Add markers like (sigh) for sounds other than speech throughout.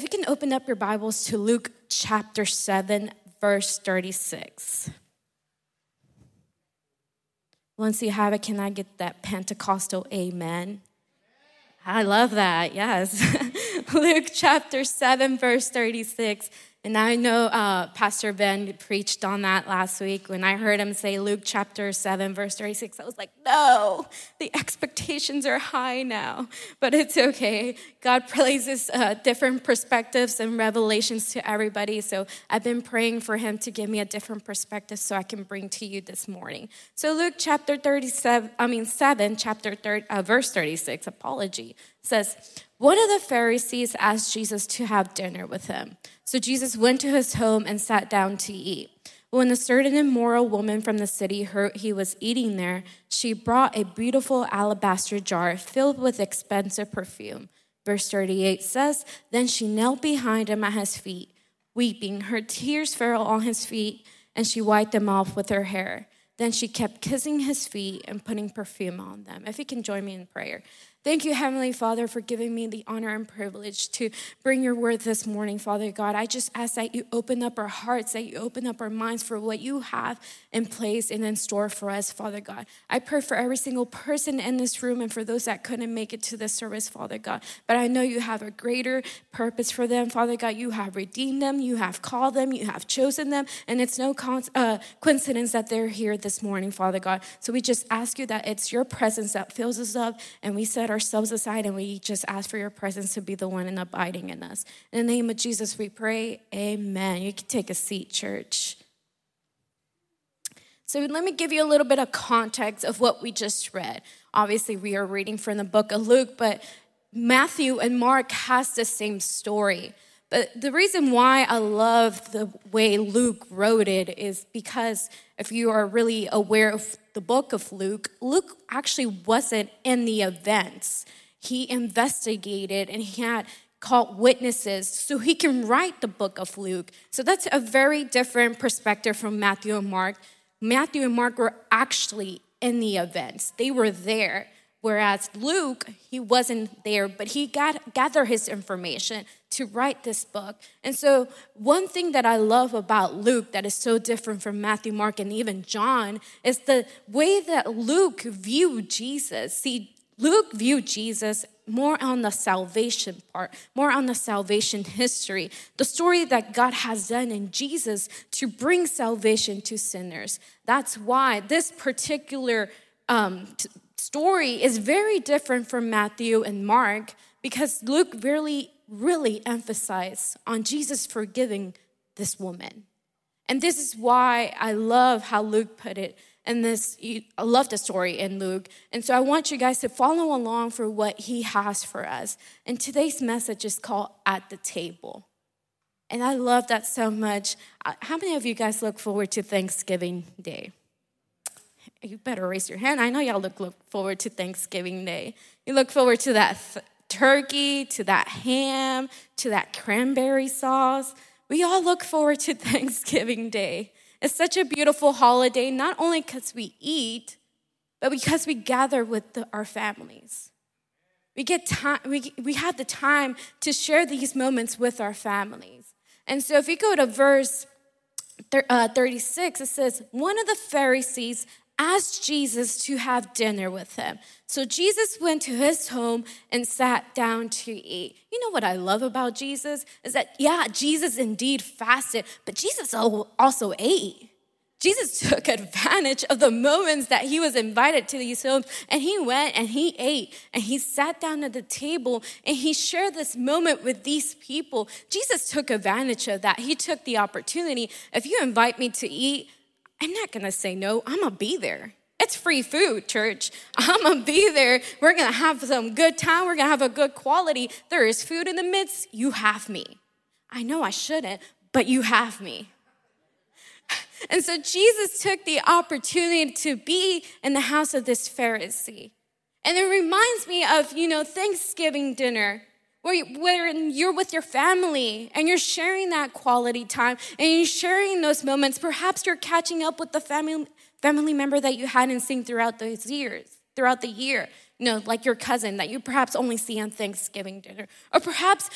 if you can open up your Bibles to Luke chapter 7, verse 36. Once you have it, can I get that Pentecostal amen? I love that, yes. (laughs) Luke chapter 7, verse 36. And I know uh, Pastor Ben preached on that last week. When I heard him say Luke chapter 7, verse 36, I was like, no, the expectations are high now. But it's okay. God places uh, different perspectives and revelations to everybody. So I've been praying for him to give me a different perspective so I can bring to you this morning. So Luke chapter 37, I mean 7, chapter 30, uh, verse 36, apology, says, one of the Pharisees asked Jesus to have dinner with him. So Jesus went to his home and sat down to eat. When a certain immoral woman from the city heard he was eating there, she brought a beautiful alabaster jar filled with expensive perfume. Verse 38 says, Then she knelt behind him at his feet, weeping. Her tears fell on his feet, and she wiped them off with her hair. Then she kept kissing his feet and putting perfume on them. If you can join me in prayer. Thank you, Heavenly Father, for giving me the honor and privilege to bring your word this morning, Father God. I just ask that you open up our hearts, that you open up our minds for what you have in place and in store for us, Father God. I pray for every single person in this room and for those that couldn't make it to this service, Father God. But I know you have a greater purpose for them, Father God. You have redeemed them, you have called them, you have chosen them, and it's no uh, coincidence that they're here this morning, Father God. So we just ask you that it's your presence that fills us up, and we set ourselves aside and we just ask for your presence to be the one and abiding in us. In the name of Jesus, we pray. Amen. You can take a seat, church. So let me give you a little bit of context of what we just read. Obviously, we are reading from the book of Luke, but Matthew and Mark has the same story. But the reason why I love the way Luke wrote it is because if you are really aware of the book of Luke, Luke actually wasn't in the events. He investigated and he had called witnesses so he can write the book of Luke. So that's a very different perspective from Matthew and Mark. Matthew and Mark were actually in the events, they were there. Whereas Luke, he wasn't there, but he got, gathered his information to write this book. And so, one thing that I love about Luke that is so different from Matthew, Mark, and even John is the way that Luke viewed Jesus. See, Luke viewed Jesus more on the salvation part, more on the salvation history, the story that God has done in Jesus to bring salvation to sinners. That's why this particular um, story is very different from Matthew and Mark because Luke really, really emphasized on Jesus forgiving this woman. And this is why I love how Luke put it. And this, I love the story in Luke. And so I want you guys to follow along for what he has for us. And today's message is called At the Table. And I love that so much. Uh, how many of you guys look forward to Thanksgiving Day? You better raise your hand. I know y'all look, look forward to Thanksgiving Day. You look forward to that th- turkey, to that ham, to that cranberry sauce. We all look forward to (laughs) Thanksgiving Day. It's such a beautiful holiday, not only because we eat, but because we gather with the, our families. We get time, we, we have the time to share these moments with our families. And so if you go to verse uh, 36, it says, One of the Pharisees asked Jesus to have dinner with him. So Jesus went to his home and sat down to eat. You know what I love about Jesus? Is that, yeah, Jesus indeed fasted, but Jesus also ate. Jesus (laughs) took advantage of the moments that he was invited to these homes and he went and he ate and he sat down at the table and he shared this moment with these people. Jesus took advantage of that. He took the opportunity. If you invite me to eat, I'm not gonna say no, I'm gonna be there. It's free food, church. I'm gonna be there. We're gonna have some good time. We're gonna have a good quality. There is food in the midst. You have me. I know I shouldn't, but you have me. (laughs) And so Jesus took the opportunity to be in the house of this Pharisee. And it reminds me of, you know, Thanksgiving dinner where, where you're with your family and you're sharing that quality time and you're sharing those moments. Perhaps you're catching up with the family, family member that you hadn't seen throughout those years, throughout the year. You know, like your cousin that you perhaps only see on Thanksgiving dinner. Or perhaps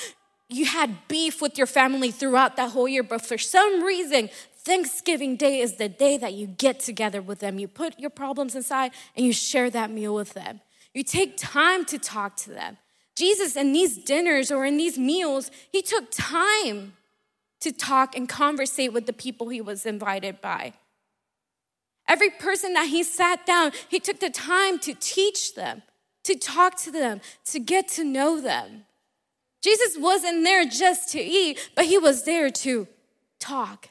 you had beef with your family throughout that whole year, but for some reason, Thanksgiving Day is the day that you get together with them. You put your problems aside and you share that meal with them. You take time to talk to them. Jesus, in these dinners or in these meals, he took time to talk and conversate with the people he was invited by. Every person that he sat down, he took the time to teach them, to talk to them, to get to know them. Jesus wasn't there just to eat, but he was there to talk.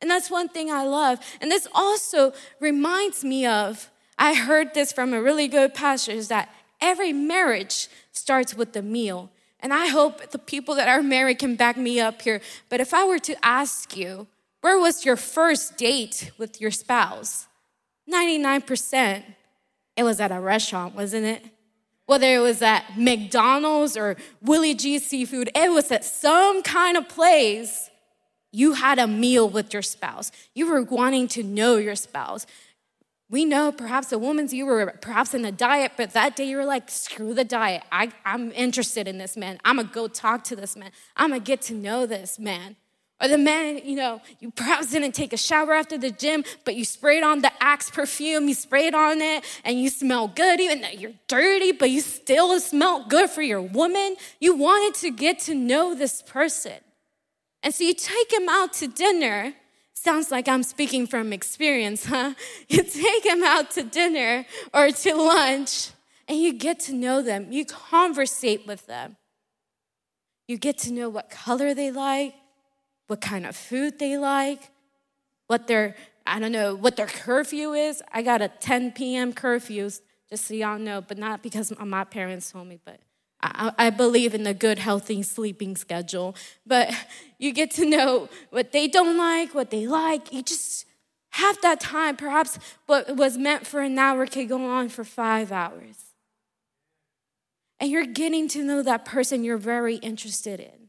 And that's one thing I love. And this also reminds me of I heard this from a really good pastor is that every marriage starts with the meal. And I hope the people that are married can back me up here. But if I were to ask you, where was your first date with your spouse? 99%, it was at a restaurant, wasn't it? Whether it was at McDonald's or Willie G Seafood, it was at some kind of place you had a meal with your spouse. You were wanting to know your spouse. We know perhaps a woman's, you were perhaps in a diet, but that day you were like, screw the diet. I, I'm interested in this man. I'm gonna go talk to this man. I'm gonna get to know this man. Or the man, you know, you perhaps didn't take a shower after the gym, but you sprayed on the Axe perfume, you sprayed on it, and you smell good, even though you're dirty, but you still smell good for your woman. You wanted to get to know this person. And so you take him out to dinner. Sounds like I'm speaking from experience, huh? (laughs) You take them out to dinner or to lunch and you get to know them. You conversate with them. You get to know what color they like, what kind of food they like, what their, I don't know, what their curfew is. I got a 10 p.m. curfew, just so y'all know, but not because my parents told me, but I, believe in a good, healthy sleeping schedule, but (laughs) you get to know what they don't like, what they like. You just have that time. Perhaps what was meant for an hour could go on for five hours. And you're getting to know that person you're very interested in.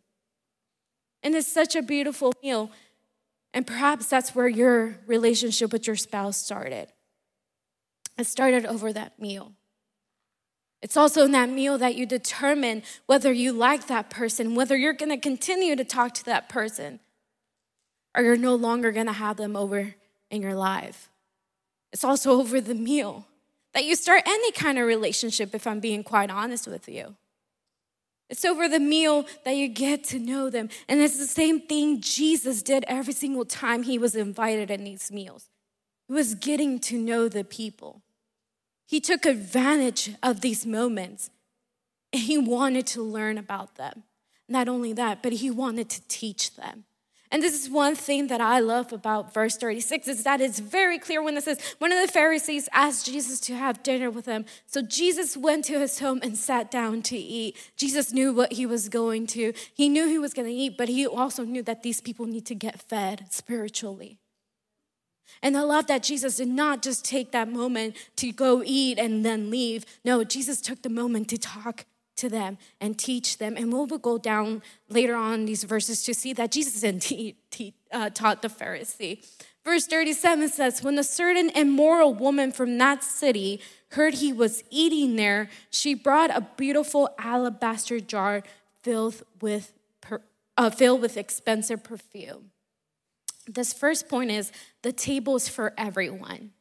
And it's such a beautiful meal. And perhaps that's where your relationship with your spouse started. It started over that meal. It's also in that meal that you determine whether you like that person, whether you're going to continue to talk to that person, or you're no longer going to have them over in your life. It's also over the meal that you start any kind of relationship, if I'm being quite honest with you. It's over the meal that you get to know them. And it's the same thing Jesus did every single time he was invited in these meals. He was getting to know the people. He took advantage of these moments and he wanted to learn about them. Not only that, but he wanted to teach them. And this is one thing that I love about verse 36 is that it's very clear when it says, one of the Pharisees asked Jesus to have dinner with him. So Jesus went to his home and sat down to eat. Jesus knew what he was going to. He knew he was going to eat, but he also knew that these people need to get fed spiritually. And I love that Jesus did not just take that moment to go eat and then leave. No, Jesus took the moment to talk to them and teach them. And we'll go down later on these verses to see that Jesus indeed (laughs) uh, taught the Pharisee. Verse 37 says, When a certain immoral woman from that city heard he was eating there, she brought a beautiful alabaster jar filled with, per, uh, filled with expensive perfume. This first point is the table is for everyone.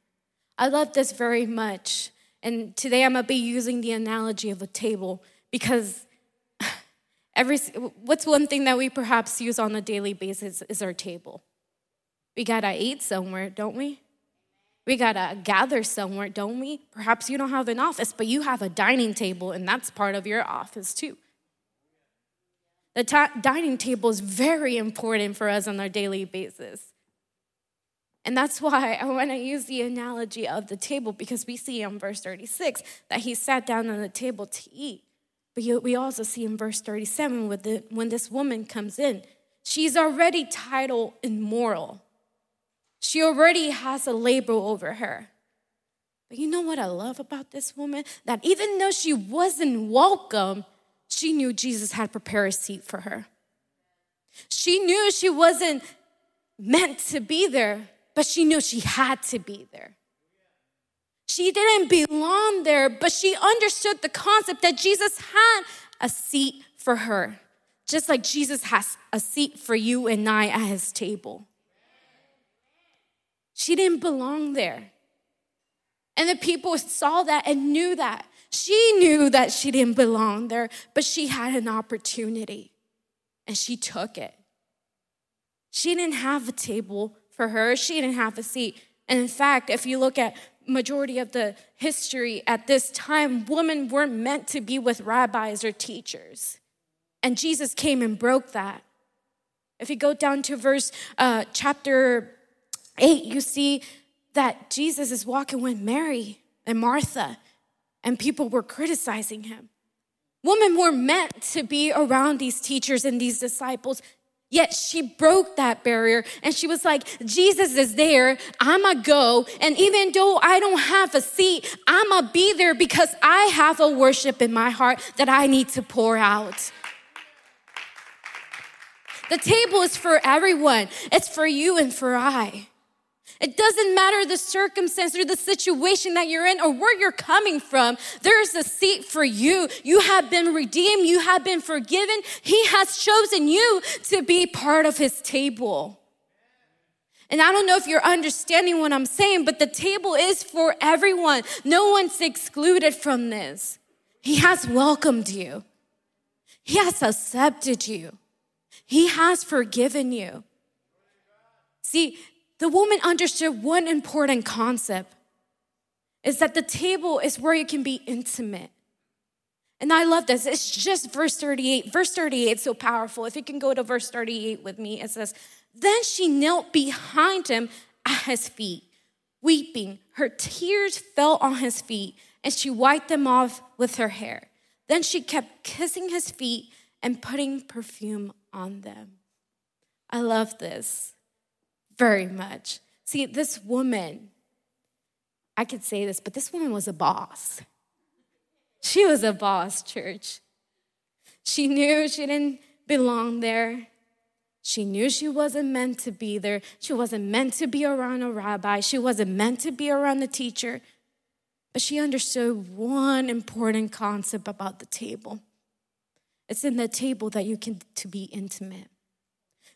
I love this very much. And today I'm going to be using the analogy of a table because (sighs) every what's one thing that we perhaps use on a daily basis is our table. We got to eat somewhere, don't we? We got to gather somewhere, don't we? Perhaps you don't have an office, but you have a dining table and that's part of your office too. The dining table is very important for us on our daily basis. And that's why I want to use the analogy of the table because we see in verse 36 that he sat down on the table to eat. But we also see in verse 37 the, when this woman comes in, she's already titled immoral. She already has a label over her. But you know what I love about this woman? That even though she wasn't welcome, she knew Jesus had prepared a seat for her. She knew she wasn't meant to be there, but she knew she had to be there. She didn't belong there, but she understood the concept that Jesus had a seat for her, just like Jesus has a seat for you and I at his table. She didn't belong there. And the people saw that and knew that. She knew that she didn't belong there, but she had an opportunity and she took it. She didn't have a table for her, she didn't have a seat. And in fact, if you look at majority of the history at this time, women weren't meant to be with rabbis or teachers. And Jesus came and broke that. If you go down to verse uh, chapter 8, you see that Jesus is walking with Mary and Martha, and people were criticizing him. Women were meant to be around these teachers and these disciples. Yet she broke that barrier and she was like, Jesus is there. I'ma go. And even though I don't have a seat, I'ma be there because I have a worship in my heart that I need to pour out. The table is for everyone, it's for you and for I. It doesn't matter the circumstance or the situation that you're in or where you're coming from. There's a seat for you. You have been redeemed. You have been forgiven. He has chosen you to be part of his table. And I don't know if you're understanding what I'm saying, but the table is for everyone. No one's excluded from this. He has welcomed you. He has accepted you. He has forgiven you. See, the woman understood one important concept is that the table is where you can be intimate. And I love this. It's just verse 38. Verse 38 is so powerful. If you can go to verse 38 with me, it says, Then she knelt behind him at his feet, weeping. Her tears fell on his feet, and she wiped them off with her hair. Then she kept kissing his feet and putting perfume on them. I love this very much. See, this woman, I could say this, but this woman was a boss. She was a boss, church. She knew she didn't belong there. She knew she wasn't meant to be there. She wasn't meant to be around a rabbi. She wasn't meant to be around the teacher. But she understood one important concept about the table. It's in the table that you can to be intimate.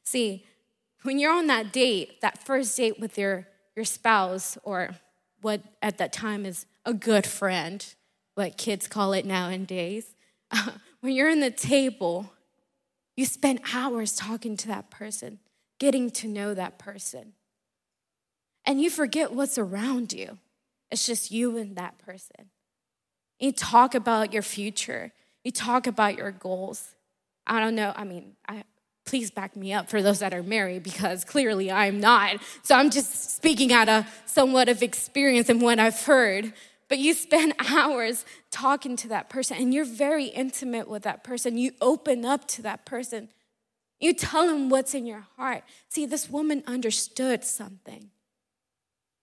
See, when you're on that date, that first date with your, your spouse, or what at that time is a good friend, what kids call it nowadays, (laughs) when you're in the table, you spend hours talking to that person, getting to know that person. And you forget what's around you. It's just you and that person. You talk about your future, you talk about your goals. I don't know, I mean, I, please back me up for those that are married because clearly I'm not. So I'm just speaking out of somewhat of experience and what I've heard. But you spend (laughs) hours talking to that person and you're very intimate with that person. You open up to that person. You tell them what's in your heart. See, this woman understood something.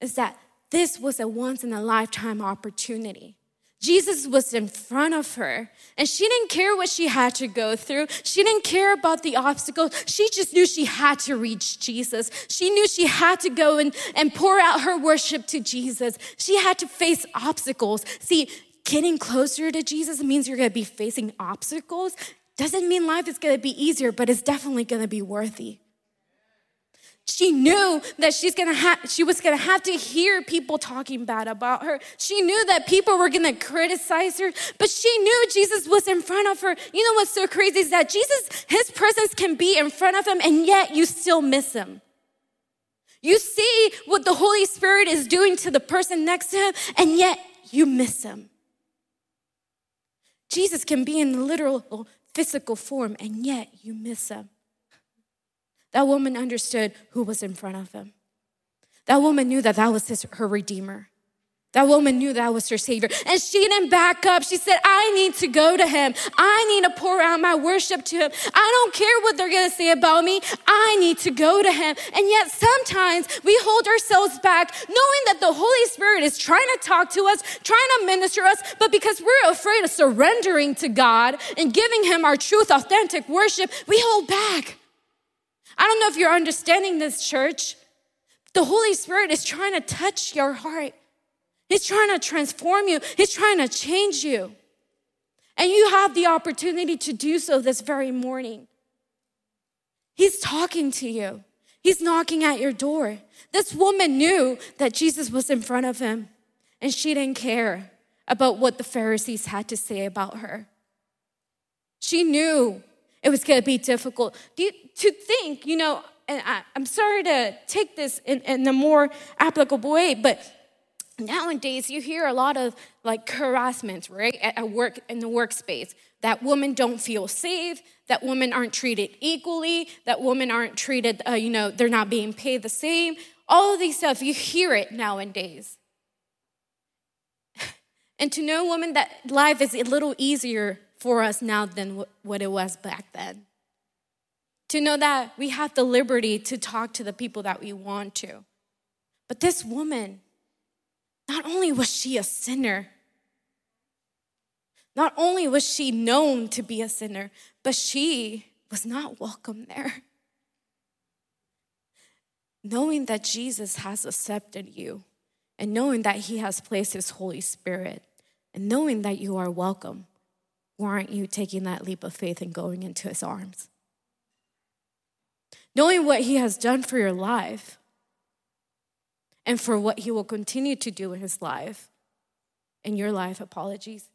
Is that this was a once in a lifetime opportunity. Jesus was in front of her, and she didn't care what she had to go through. She didn't care about the obstacles. She just knew she had to reach Jesus. She knew she had to go and, and pour out her worship to Jesus. She had to face obstacles. See, getting closer to Jesus means you're gonna be facing obstacles. Doesn't mean life is gonna be easier, but it's definitely gonna be worthy. She knew that she's gonna ha- she was gonna have to hear people talking bad about her. She knew that people were gonna criticize her, but she knew Jesus was in front of her. You know what's so crazy is that Jesus, his presence can be in front of him, and yet you still miss him. You see what the Holy Spirit is doing to the person next to him, and yet you miss him. Jesus can be in literal physical form, and yet you miss him. That woman understood who was in front of him. That woman knew that that was his, her redeemer. That woman knew that was her savior. And she didn't back up. She said, I need to go to him. I need to pour out my worship to him. I don't care what they're going to say about me. I need to go to him. And yet sometimes we hold ourselves back knowing that the Holy Spirit is trying to talk to us, trying to minister us, but because we're afraid of surrendering to God and giving him our truth, authentic worship, we hold back. I don't know if you're understanding this, church. The Holy Spirit is trying to touch your heart. He's trying to transform you. He's trying to change you. And you have the opportunity to do so this very morning. He's talking to you. He's knocking at your door. This woman knew that Jesus was in front of him, and she didn't care about what the Pharisees had to say about her. She knew it was going to be difficult. You, to think, you know, and I, am sorry to take this in, in a more applicable way, but nowadays you hear a lot of like harassment, right, at, at work in the workspace. That women don't feel safe, that women aren't treated equally, that women aren't treated, uh, you know, they're not being paid the same. All of these stuff, you hear it nowadays. (laughs) and to know, women, that life is a little easier for us now than what it was back then. To know that we have the liberty to talk to the people that we want to. But this woman, not only was she a sinner, not only was she known to be a sinner, but she was not welcome there. Knowing that Jesus has accepted you and knowing that he has placed his Holy Spirit and knowing that you are welcome why aren't you taking that leap of faith and going into his arms? Knowing what he has done for your life and for what he will continue to do in his life, in your life, apologies,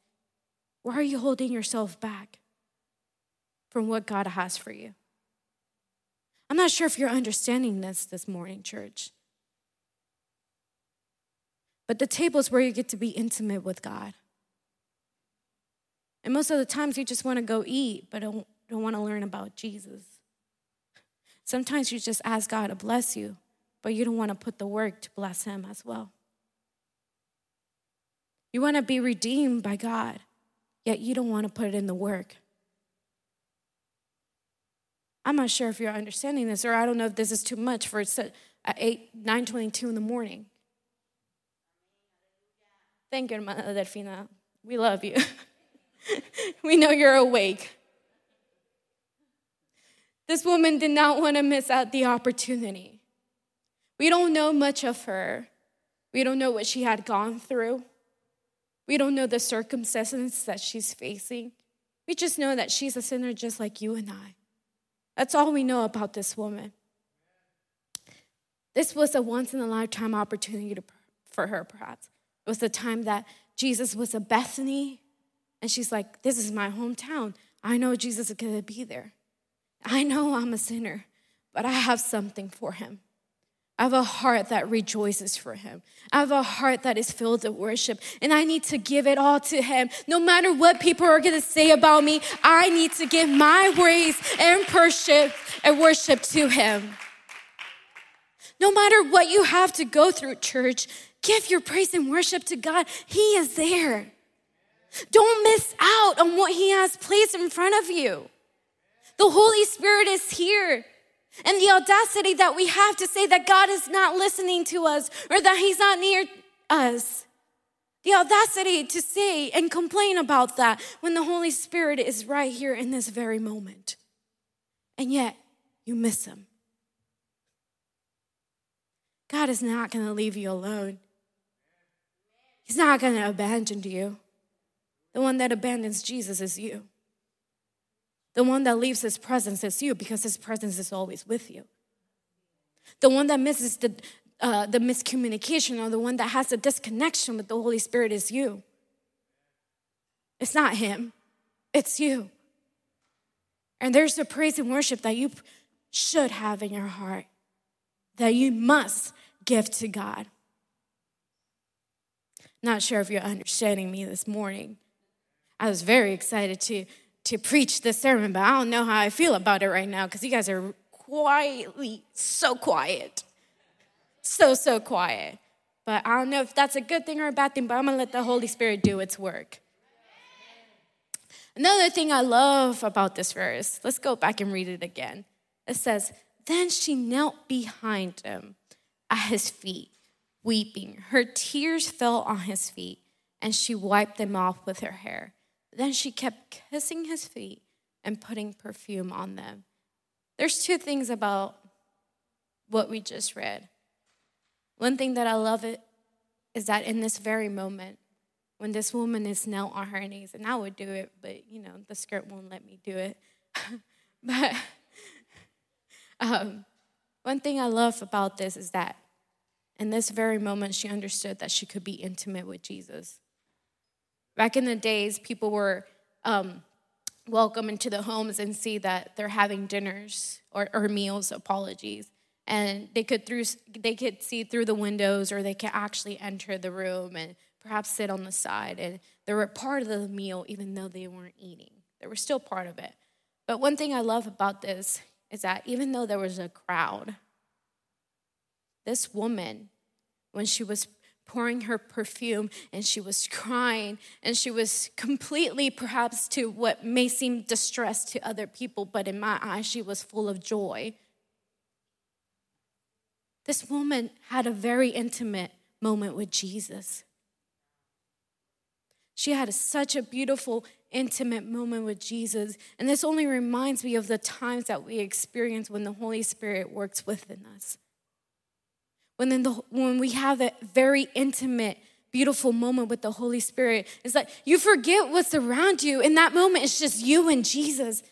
why are you holding yourself back from what God has for you? I'm not sure if you're understanding this this morning, church. But the table is where you get to be intimate with God. And most of the times you just want to go eat, but don't, don't want to learn about Jesus. Sometimes you just ask God to bless you, but you don't want to put the work to bless Him as well. You want to be redeemed by God, yet you don't want to put it in the work. I'm not sure if you're understanding this, or I don't know if this is too much for it's at 8, 9.22 in the morning. Thank you, hermana uh, Delfina. We love you. (laughs) (laughs) we know you're awake. This woman did not want to miss out the opportunity. We don't know much of her. We don't know what she had gone through. We don't know the circumstances that she's facing. We just know that she's a sinner just like you and I. That's all we know about this woman. This was a once in a lifetime opportunity to, for her, perhaps. It was the time that Jesus was at Bethany and she's like, This is my hometown. I know Jesus is going to be there. I know I'm a sinner, but I have something for him. I have a heart that rejoices for him. I have a heart that is filled with worship, and I need to give it all to him. No matter what people are going to say about me, I need to give my praise and worship and worship to him. No matter what you have to go through, church, give your praise and worship to God. He is there. Don't miss out on what He has placed in front of you. The Holy Spirit is here. And the audacity that we have to say that God is not listening to us or that He's not near us. The audacity to say and complain about that when the Holy Spirit is right here in this very moment. And yet, you miss Him. God is not going to leave you alone. He's not going to abandon you. The one that abandons Jesus is you. The one that leaves his presence is you because his presence is always with you. The one that misses the, uh, the miscommunication or the one that has a disconnection with the Holy Spirit is you. It's not him, it's you. And there's a praise and worship that you should have in your heart, that you must give to God. Not sure if you're understanding me this morning. I was very excited to, to preach this sermon, but I don't know how I feel about it right now because you guys are quietly so quiet. So, so quiet. But I don't know if that's a good thing or a bad thing, but I'm gonna let the Holy Spirit do its work. Another thing I love about this verse, let's go back and read it again. It says, Then she knelt behind him at his feet, weeping. Her tears fell on his feet, and she wiped them off with her hair. Then she kept kissing his feet and putting perfume on them. There's two things about what we just read. One thing that I love it is that in this very moment, when this woman is knelt on her knees, and I would do it, but you know, the skirt won't let me do it. (laughs) but um, one thing I love about this is that in this very moment, she understood that she could be intimate with Jesus. Back in the days, people were um, welcome into the homes and see that they're having dinners or, or meals, apologies. And they could through they could see through the windows or they could actually enter the room and perhaps sit on the side. And they were part of the meal even though they weren't eating. They were still part of it. But one thing I love about this is that even though there was a crowd, this woman, when she was pouring her perfume and she was crying and she was completely, perhaps, to what may seem distress to other people, but in my eyes, she was full of joy. This woman had a very intimate moment with Jesus. She had such a beautiful, intimate moment with Jesus. And this only reminds me of the times that we experience when the Holy Spirit works within us when, then the, when we have that very intimate, beautiful moment with the Holy Spirit, it's like you forget what's around you. In that moment, it's just you and Jesus.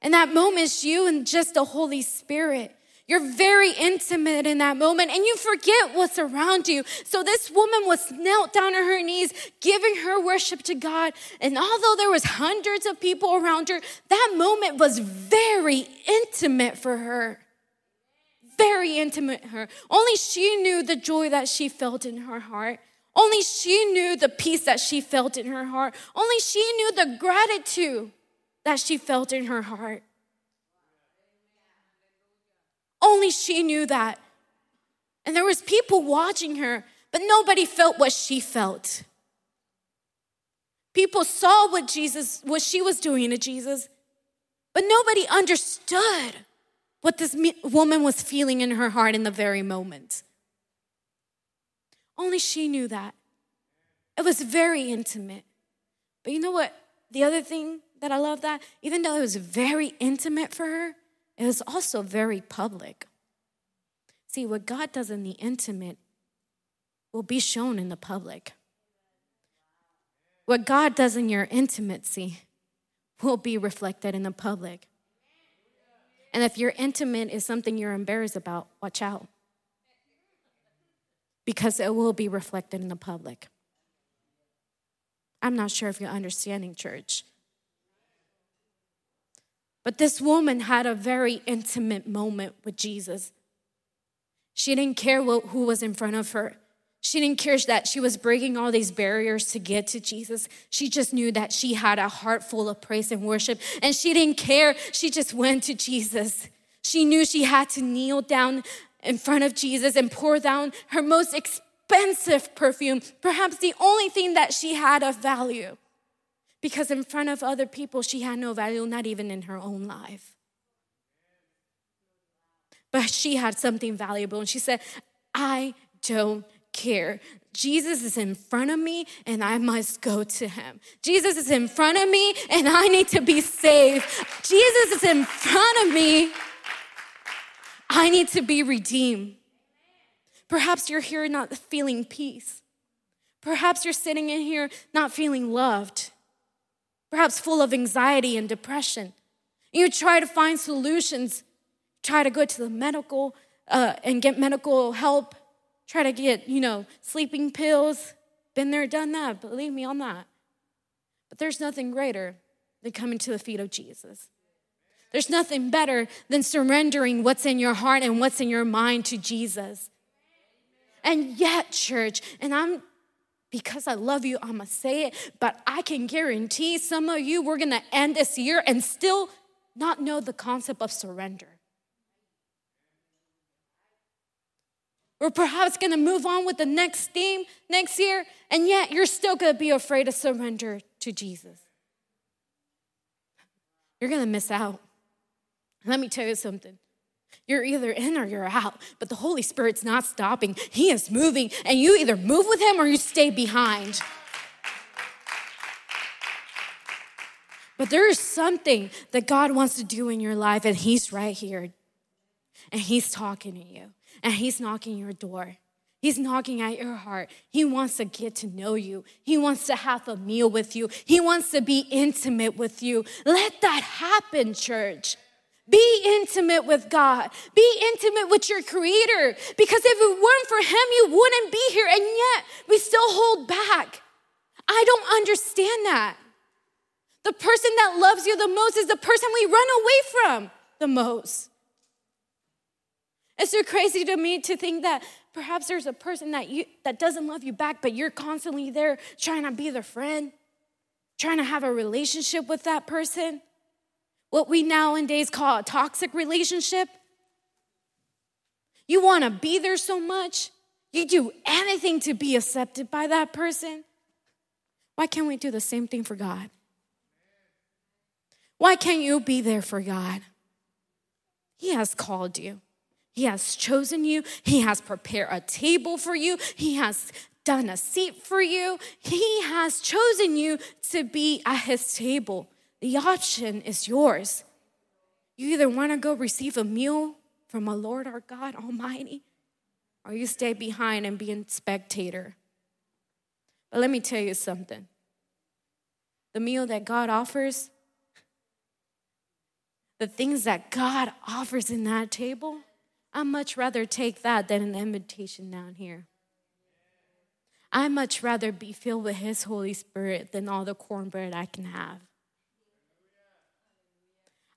In that moment, it's you and just the Holy Spirit. You're very intimate in that moment and you forget what's around you. So this woman was knelt down on her knees, giving her worship to God. And although there was hundreds of people around her, that moment was very intimate for her very intimate her. Only she knew the joy that she felt in her heart. Only she knew the peace that she felt in her heart. Only she knew the gratitude that she felt in her heart. Only she knew that. And there was people watching her, but nobody felt what she felt. People saw what Jesus what she was doing to Jesus, but nobody understood what this woman was feeling in her heart in the very moment. Only she knew that. It was very intimate. But you know what? The other thing that I love that, even though it was very intimate for her, it was also very public. See, what God does in the intimate will be shown in the public. What God does in your intimacy will be reflected in the public. And if your intimate is something you're embarrassed about, watch out. Because it will be reflected in the public. I'm not sure if you're understanding, church. But this woman had a very intimate moment with Jesus. She didn't care who was in front of her. She didn't care that she was breaking all these barriers to get to Jesus. She just knew that she had a heart full of praise and worship, and she didn't care. She just went to Jesus. She knew she had to kneel down in front of Jesus and pour down her most expensive perfume, perhaps the only thing that she had of value. Because in front of other people, she had no value, not even in her own life. But she had something valuable, and she said, I don't care. Jesus is in front of me and I must go to him. Jesus is in front of me and I need to be saved. Jesus is in front of me. I need to be redeemed. Perhaps you're here not feeling peace. Perhaps you're sitting in here not feeling loved. Perhaps full of anxiety and depression. You try to find solutions, try to go to the medical uh, and get medical help try to get, you know, sleeping pills. Been there, done that. Believe me on that. But there's nothing greater than coming to the feet of Jesus. There's nothing better than surrendering what's in your heart and what's in your mind to Jesus. And yet, church, and I'm because I love you, I'm gonna say it, but I can guarantee some of you we're gonna end this year and still not know the concept of surrender. We're perhaps going to move on with the next theme next year, and yet you're still going to be afraid to surrender to Jesus. You're going to miss out. Let me tell you something. You're either in or you're out, but the Holy Spirit's not stopping. He is moving, and you either move with Him or you stay behind. But there is something that God wants to do in your life, and He's right here. And He's talking to you and He's knocking your door. He's knocking at your heart. He wants to get to know you. He wants to have a meal with you. He wants to be intimate with you. Let that happen, church. Be intimate with God. Be intimate with your Creator. Because if it weren't for Him, you wouldn't be here. And yet, we still hold back. I don't understand that. The person that loves you the most is the person we run away from the most. It's so crazy to me to think that perhaps there's a person that you that doesn't love you back, but you're constantly there trying to be their friend, trying to have a relationship with that person. What we nowadays call a toxic relationship. You want to be there so much, you do anything to be accepted by that person. Why can't we do the same thing for God? Why can't you be there for God? He has called you. He has chosen you. He has prepared a table for you. He has done a seat for you. He has chosen you to be at his table. The option is yours. You either want to go receive a meal from a Lord our God Almighty, or you stay behind and be a spectator. But let me tell you something the meal that God offers, the things that God offers in that table, I'd much rather take that than an invitation down here. I much rather be filled with His Holy Spirit than all the cornbread I can have.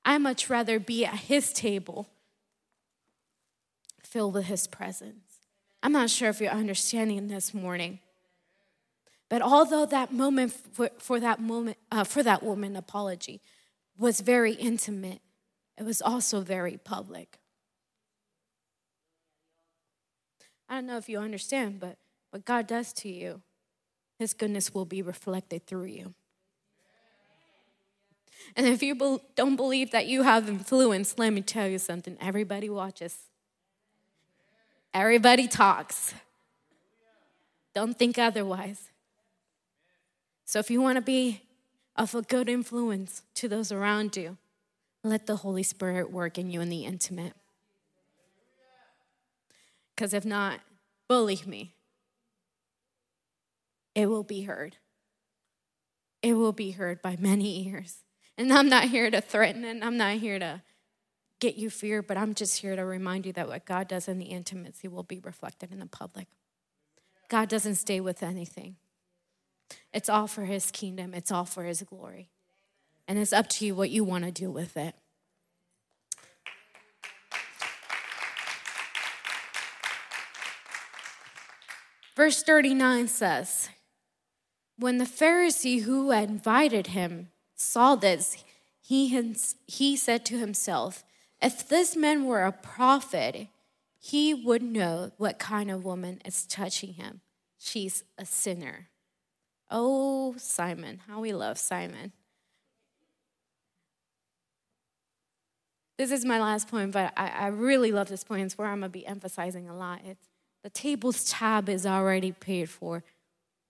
I much rather be at His table filled with His presence. I'm not sure if you're understanding this morning. But although that moment for, for that moment uh, for that woman apology was very intimate, it was also very public. I don't know if you understand, but what God does to you, His goodness will be reflected through you. And if you don't believe that you have influence, let me tell you something. Everybody watches, everybody talks. Don't think otherwise. So if you want to be of a good influence to those around you, let the Holy Spirit work in you in the intimate. Because if not, believe me, it will be heard. It will be heard by many ears. And I'm not here to threaten and I'm not here to get you fear, but I'm just here to remind you that what God does in the intimacy will be reflected in the public. God doesn't stay with anything. It's all for his kingdom, it's all for his glory. And it's up to you what you want to do with it. Verse 39 says, When the Pharisee who had invited him saw this, he, he said to himself, If this man were a prophet, he would know what kind of woman is touching him. She's a sinner. Oh, Simon, how we love Simon. This is my last point, but I, I really love this point. It's where I'm going to be emphasizing a lot. It's the table's tab is already paid for.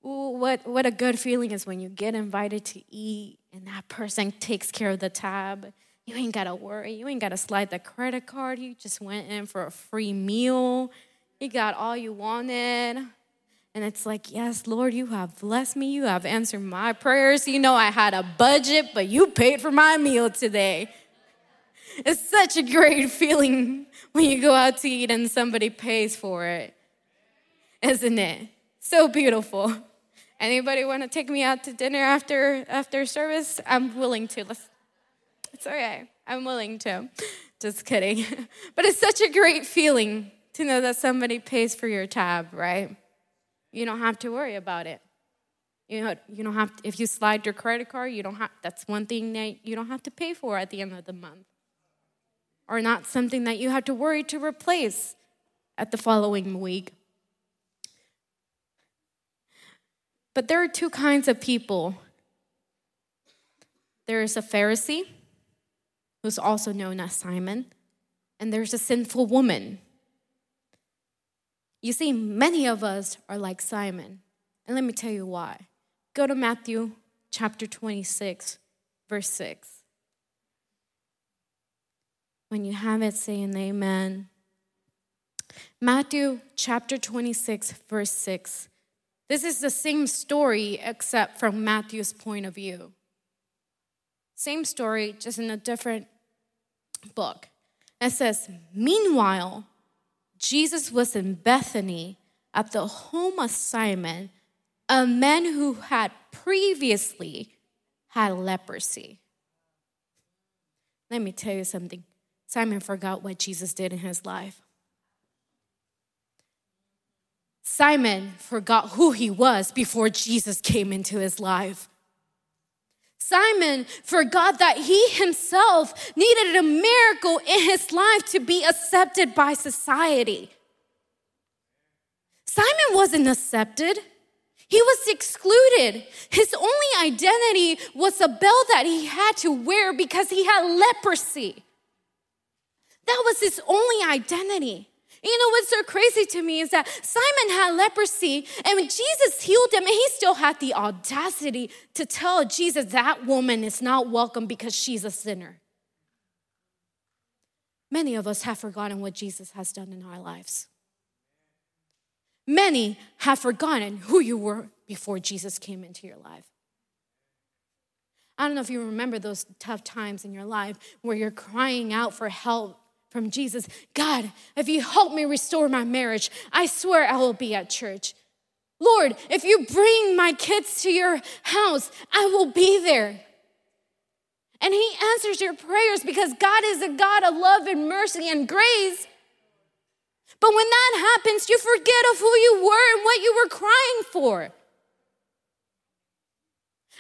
Ooh, what, what a good feeling is when you get invited to eat and that person takes care of the tab. You ain't got to worry. You ain't got to slide the credit card. You just went in for a free meal. You got all you wanted. And it's like, yes, Lord, you have blessed me. You have answered my prayers. You know, I had a budget, but you paid for my meal today. It's such a great (laughs) feeling when you go out to eat and somebody pays for it, isn't it? So beautiful. Anybody want to take me out to dinner after after service? I'm willing to. Let's, it's okay. I'm willing to. Just kidding. (laughs) But it's such a great feeling to know that somebody pays for your tab, right? You don't have to worry about it. You know, you don't have to, if you slide your credit card, you don't have that's one thing that you don't have to pay for at the end of the month. Or not something that you have to worry to replace at the following week. But there are two kinds of people. There is a Pharisee, who's also known as Simon, and there's a sinful woman you see, many of us are like Simon. And let me tell you why. Go to Matthew chapter 26, verse 6. When you have it, say an amen. Matthew chapter 26, verse 6. This is the same story except from Matthew's point of view. Same story, just in a different book. It says, Meanwhile, Jesus was in Bethany at the home of Simon, a man who had previously had leprosy. Let me tell you something. Simon forgot what Jesus did in his life. Simon forgot who he was before Jesus came into his life. Simon forgot that he himself needed a miracle in his life to be accepted by society. Simon wasn't accepted. He was excluded. His only identity was a belt that he had to wear because he had leprosy. That was his only identity. You know what's so crazy to me is that Simon had leprosy, and when Jesus healed him, and he still had the audacity to tell Jesus that woman is not welcome because she's a sinner. Many of us have forgotten what Jesus has done in our lives. Many have forgotten who you were before Jesus came into your life. I don't know if you remember those tough times in your life where you're crying out for help from Jesus God, if you help me restore my marriage, I swear I will be at church. Lord, if you bring my kids to your house, I will be there. And He answers your prayers because God is a God of love and mercy and grace. But when that happens, you forget of who you were and what you were crying for.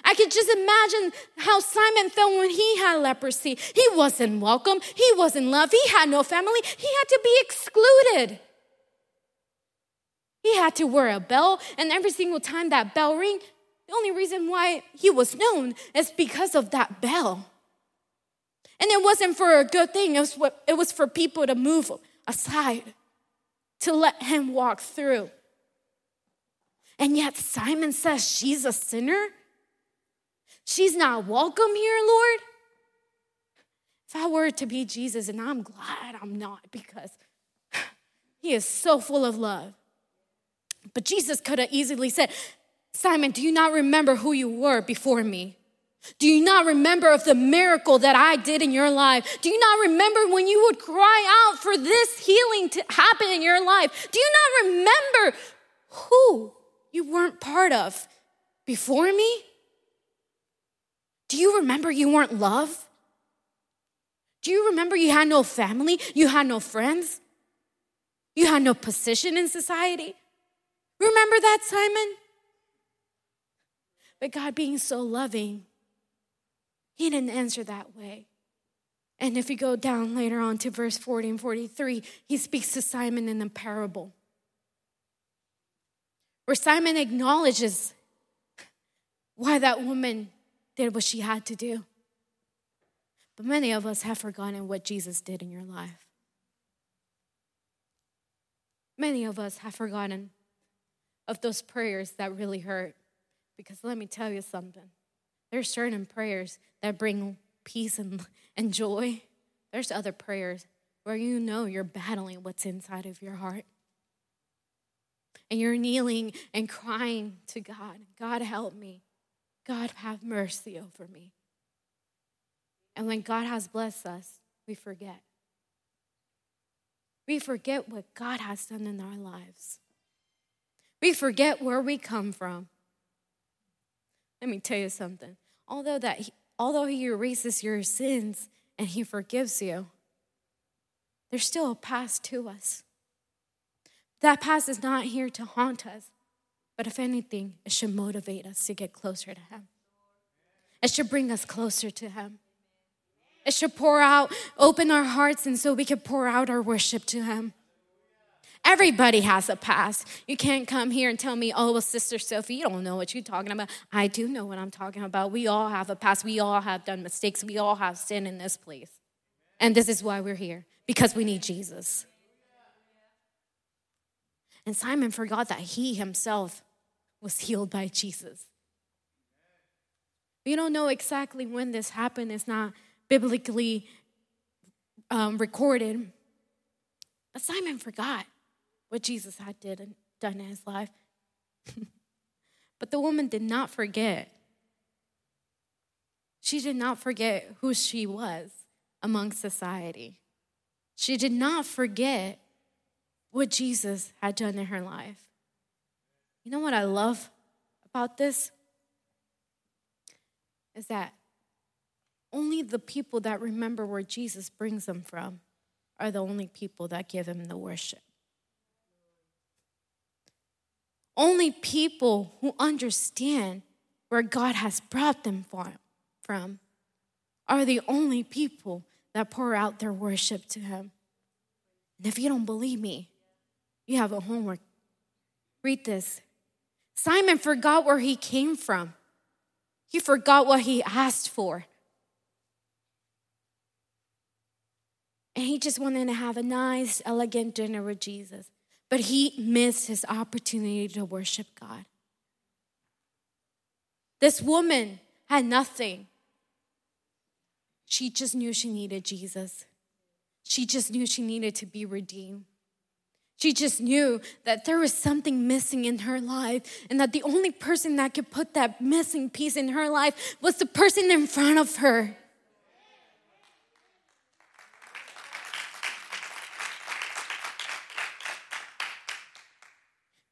I could just imagine how Simon felt when he had leprosy. He wasn't welcome, he wasn't loved, he had no family, he had to be excluded. He had to wear a bell, and every single time that bell rang, the only reason why he was known is because of that bell. And it wasn't for a good thing, it was, what, it was for people to move aside to let him walk through. And yet Simon says she's a sinner. She's not welcome here, Lord. If I were to be Jesus, and I'm glad I'm not because he is so full of love. But Jesus could have easily said, Simon, do you not remember who you were before me? Do you not remember of the miracle that I did in your life? Do you not remember when you would cry out for this healing to happen in your life? Do you not remember who you weren't part of before me? Do you remember you weren't loved? Do you remember you had no family? You had no friends? You had no position in society? Remember that, Simon? But God being so loving, he didn't answer that way. And if you go down later on to verse 40 and 43, he speaks to Simon in a parable where Simon acknowledges why that woman did what she had to do. But many of us have forgotten what Jesus did in your life. Many of us have forgotten of those prayers that really hurt. Because let me tell you something there's certain prayers that bring peace and, and joy. There's other prayers where you know you're battling what's inside of your heart. And you're kneeling and crying to God God, help me. God, have mercy over me. And when God has blessed us, we forget. We forget what God has done in our lives. We forget where we come from. Let me tell you something. Although that he, although he erases your sins and he forgives you, there's still a past to us. That past is not here to haunt us, but if anything, it should motivate us to get closer to him. It should bring us closer to him. It should pour out, open our hearts, and so we can pour out our worship to him. Everybody has a past. You can't come here and tell me, oh, well, Sister Sophie, you don't know what you're talking about. I do know what I'm talking about. We all have a past. We all have done mistakes. We all have sin in this place. And this is why we're here, because we need Jesus. And Simon forgot that he himself was healed by Jesus. We don't know exactly when this happened, it's not biblically um, recorded. But Simon forgot what Jesus had did and done in his life. (laughs) but the woman did not forget. She did not forget who she was among society. She did not forget what Jesus had done in her life. You know what I love about this? Is that only the people that remember where Jesus brings them from are the only people that give him the worship. Only people who understand where God has brought them from are the only people that pour out their worship to Him. And if you don't believe me, you have a homework. Read this. Simon forgot where he came from, he forgot what he asked for. And he just wanted to have a nice, elegant dinner with Jesus. But he missed his opportunity to worship God. This woman had nothing. She just knew she needed Jesus. She just knew she needed to be redeemed. She just knew that there was something missing in her life, and that the only person that could put that missing piece in her life was the person in front of her.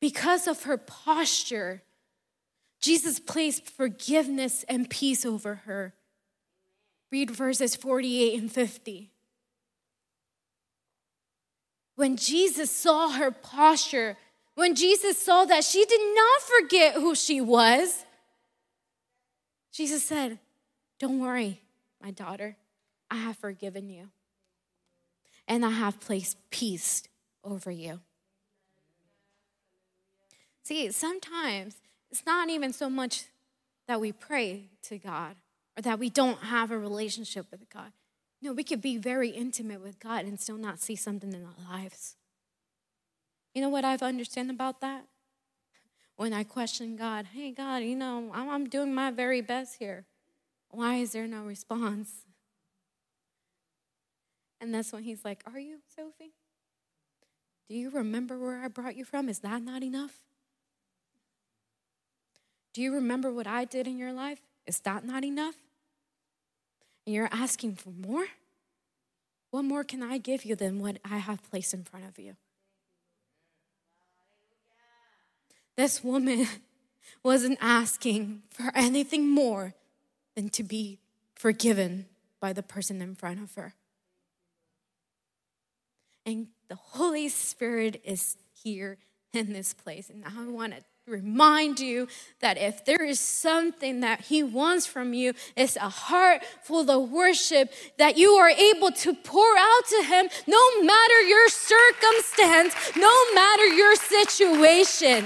Because of her posture, Jesus placed forgiveness and peace over her. Read verses 48 and 50. When Jesus saw her posture, when Jesus saw that she did not forget who she was, Jesus said, Don't worry, my daughter, I have forgiven you, and I have placed peace over you. See, sometimes it's not even so much that we pray to God or that we don't have a relationship with God. No, we could be very intimate with God and still not see something in our lives. You know what I've understood about that? When I question God, hey, God, you know, I'm, I'm doing my very best here. Why is there no response? And that's when He's like, Are you, Sophie? Do you remember where I brought you from? Is that not enough? Do you remember what I did in your life? Is that not enough? And you're asking for more? What more can I give you than what I have placed in front of you? This woman (laughs) wasn't asking for anything more than to be forgiven by the person in front of her. And the Holy Spirit is here in this place. And I want to remind you that if there is something that he wants from you it's a heart full of worship that you are able to pour out to him no matter your circumstance no matter your situation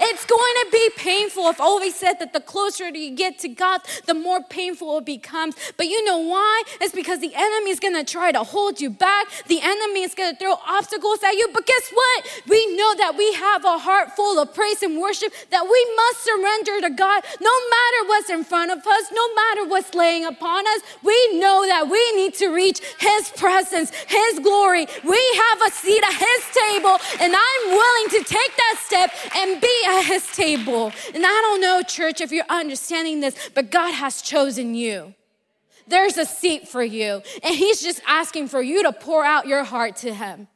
it's going to be painful. I've always said that the closer you get to God, the more painful it becomes. But you know why? It's because the enemy is going to try to hold you back. The enemy is going to throw obstacles at you. But guess what? We know that we have a heart full of praise and worship that we must surrender to God no matter what's in front of us, no matter what's laying upon us. We know that we need to reach His presence, His glory. We have a seat at His table, and I'm willing to take that step and be at his table. And I don't know, church, if you're understanding this, but God has chosen you. There's a seat for you, and he's just asking for you to pour out your heart to him.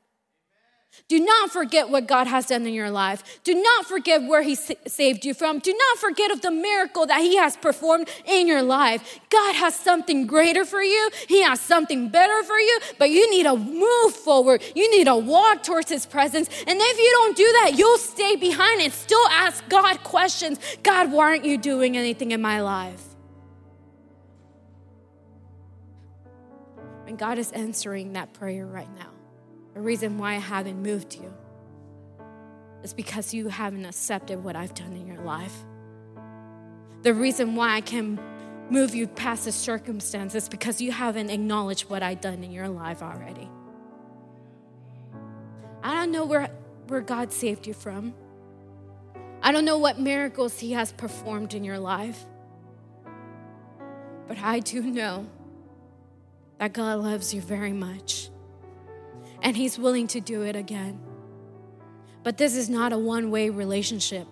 Do not forget what God has done in your life. Do not forget where He saved you from. Do not forget of the miracle that He has performed in your life. God has something greater for you. He has something better for you, but you need to move forward. You need to walk towards His presence. And if you don't do that, you'll stay behind and still ask God questions. God, why aren't you doing anything in my life? And God is answering that prayer right now. The reason why I haven't moved you is because you haven't accepted what I've done in your life. The reason why I can move you past the circumstances is because you haven't acknowledged what I've done in your life already. I don't know where, where God saved you from. I don't know what miracles He has performed in your life. But I do know that God loves you very much and He's willing to do it again. But this is not a one way relationship.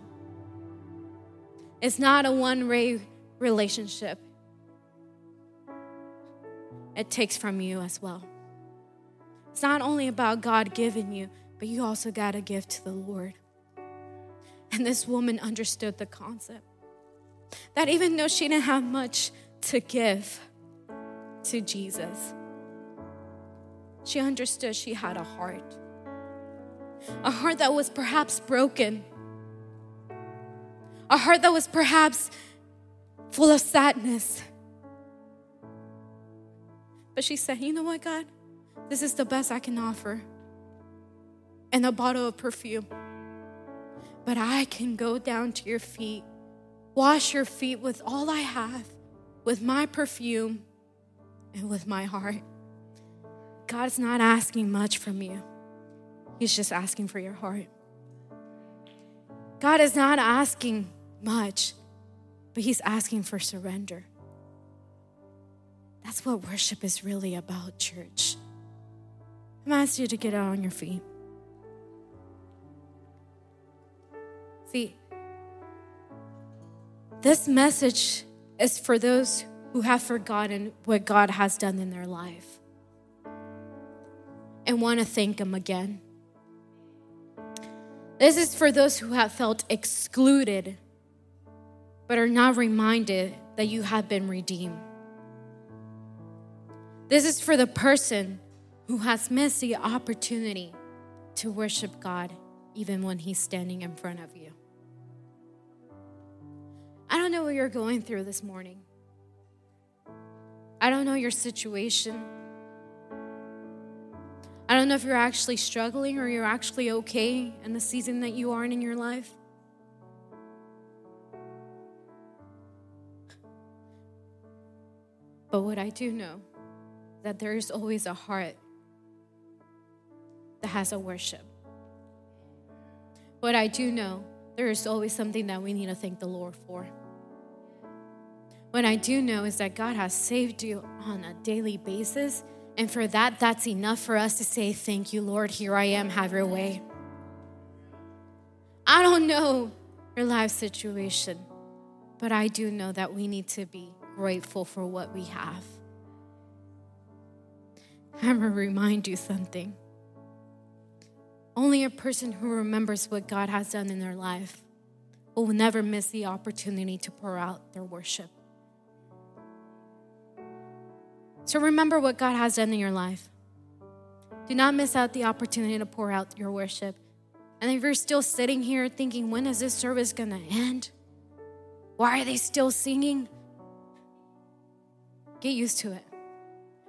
It's not a one way relationship. it takes from you as well. It's not only about God giving you, but you also got to give to the Lord. And this woman understood the concept that even though she didn't have much to give to Jesus, she understood she had a heart. A heart that was perhaps broken. A heart that was perhaps full of sadness. But she said, You know what, God? This is the best I can offer. And a bottle of perfume. But I can go down to your feet, wash your feet with all I have, with my perfume and with my heart. God's not asking much from you, He's just asking for your heart. God is not asking much, but He's asking for surrender. That's what worship is really about, church. I'm asking you to get out on your feet. See, this message is for those who have forgotten what God has done in their life and want to thank Him again. This is for those who have felt excluded but are now reminded that you have been redeemed. This is for the person who has missed the opportunity to worship God even when He's standing in front of you. I don't know what you're going through this morning. I don't know your situation. I don't know if you're actually struggling or you're actually okay in the season that you are in in your life. But what I do know that there is always a heart that has a worship. What I do know, there is always something that we need to thank the Lord for. What I do know is that God has saved you on a daily basis. And for that, that's enough for us to say, Thank you, Lord. Here I am. Have your way. I don't know your life situation, but I do know that we need to be grateful for what we have. I'm going to remind you something. Only a person who remembers what God has done in their life will never miss the opportunity to pour out their worship. So remember what God has done in your life. Do not miss out the opportunity to pour out your worship. And if you're still sitting here thinking, when is this service going to end? Why are they still singing? Get used to it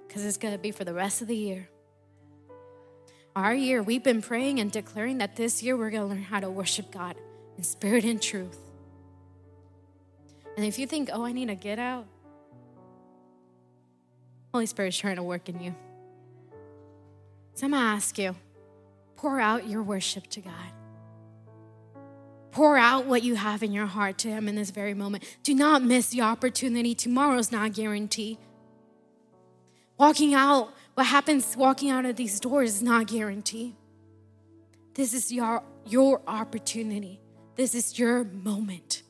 because it's going to be for the rest of the year. Our year, we've been praying and declaring that this year we're going to learn how to worship God in spirit and truth. And if you think, oh, I need to get out, Holy Spirit is trying to work in you. So I'm going to ask you pour out your worship to God. Pour out what you have in your heart to Him in this very moment. Do not miss the opportunity. Tomorrow's not guaranteed. Walking out, what happens walking out of these doors is not guaranteed. This is your, your opportunity. This is your moment.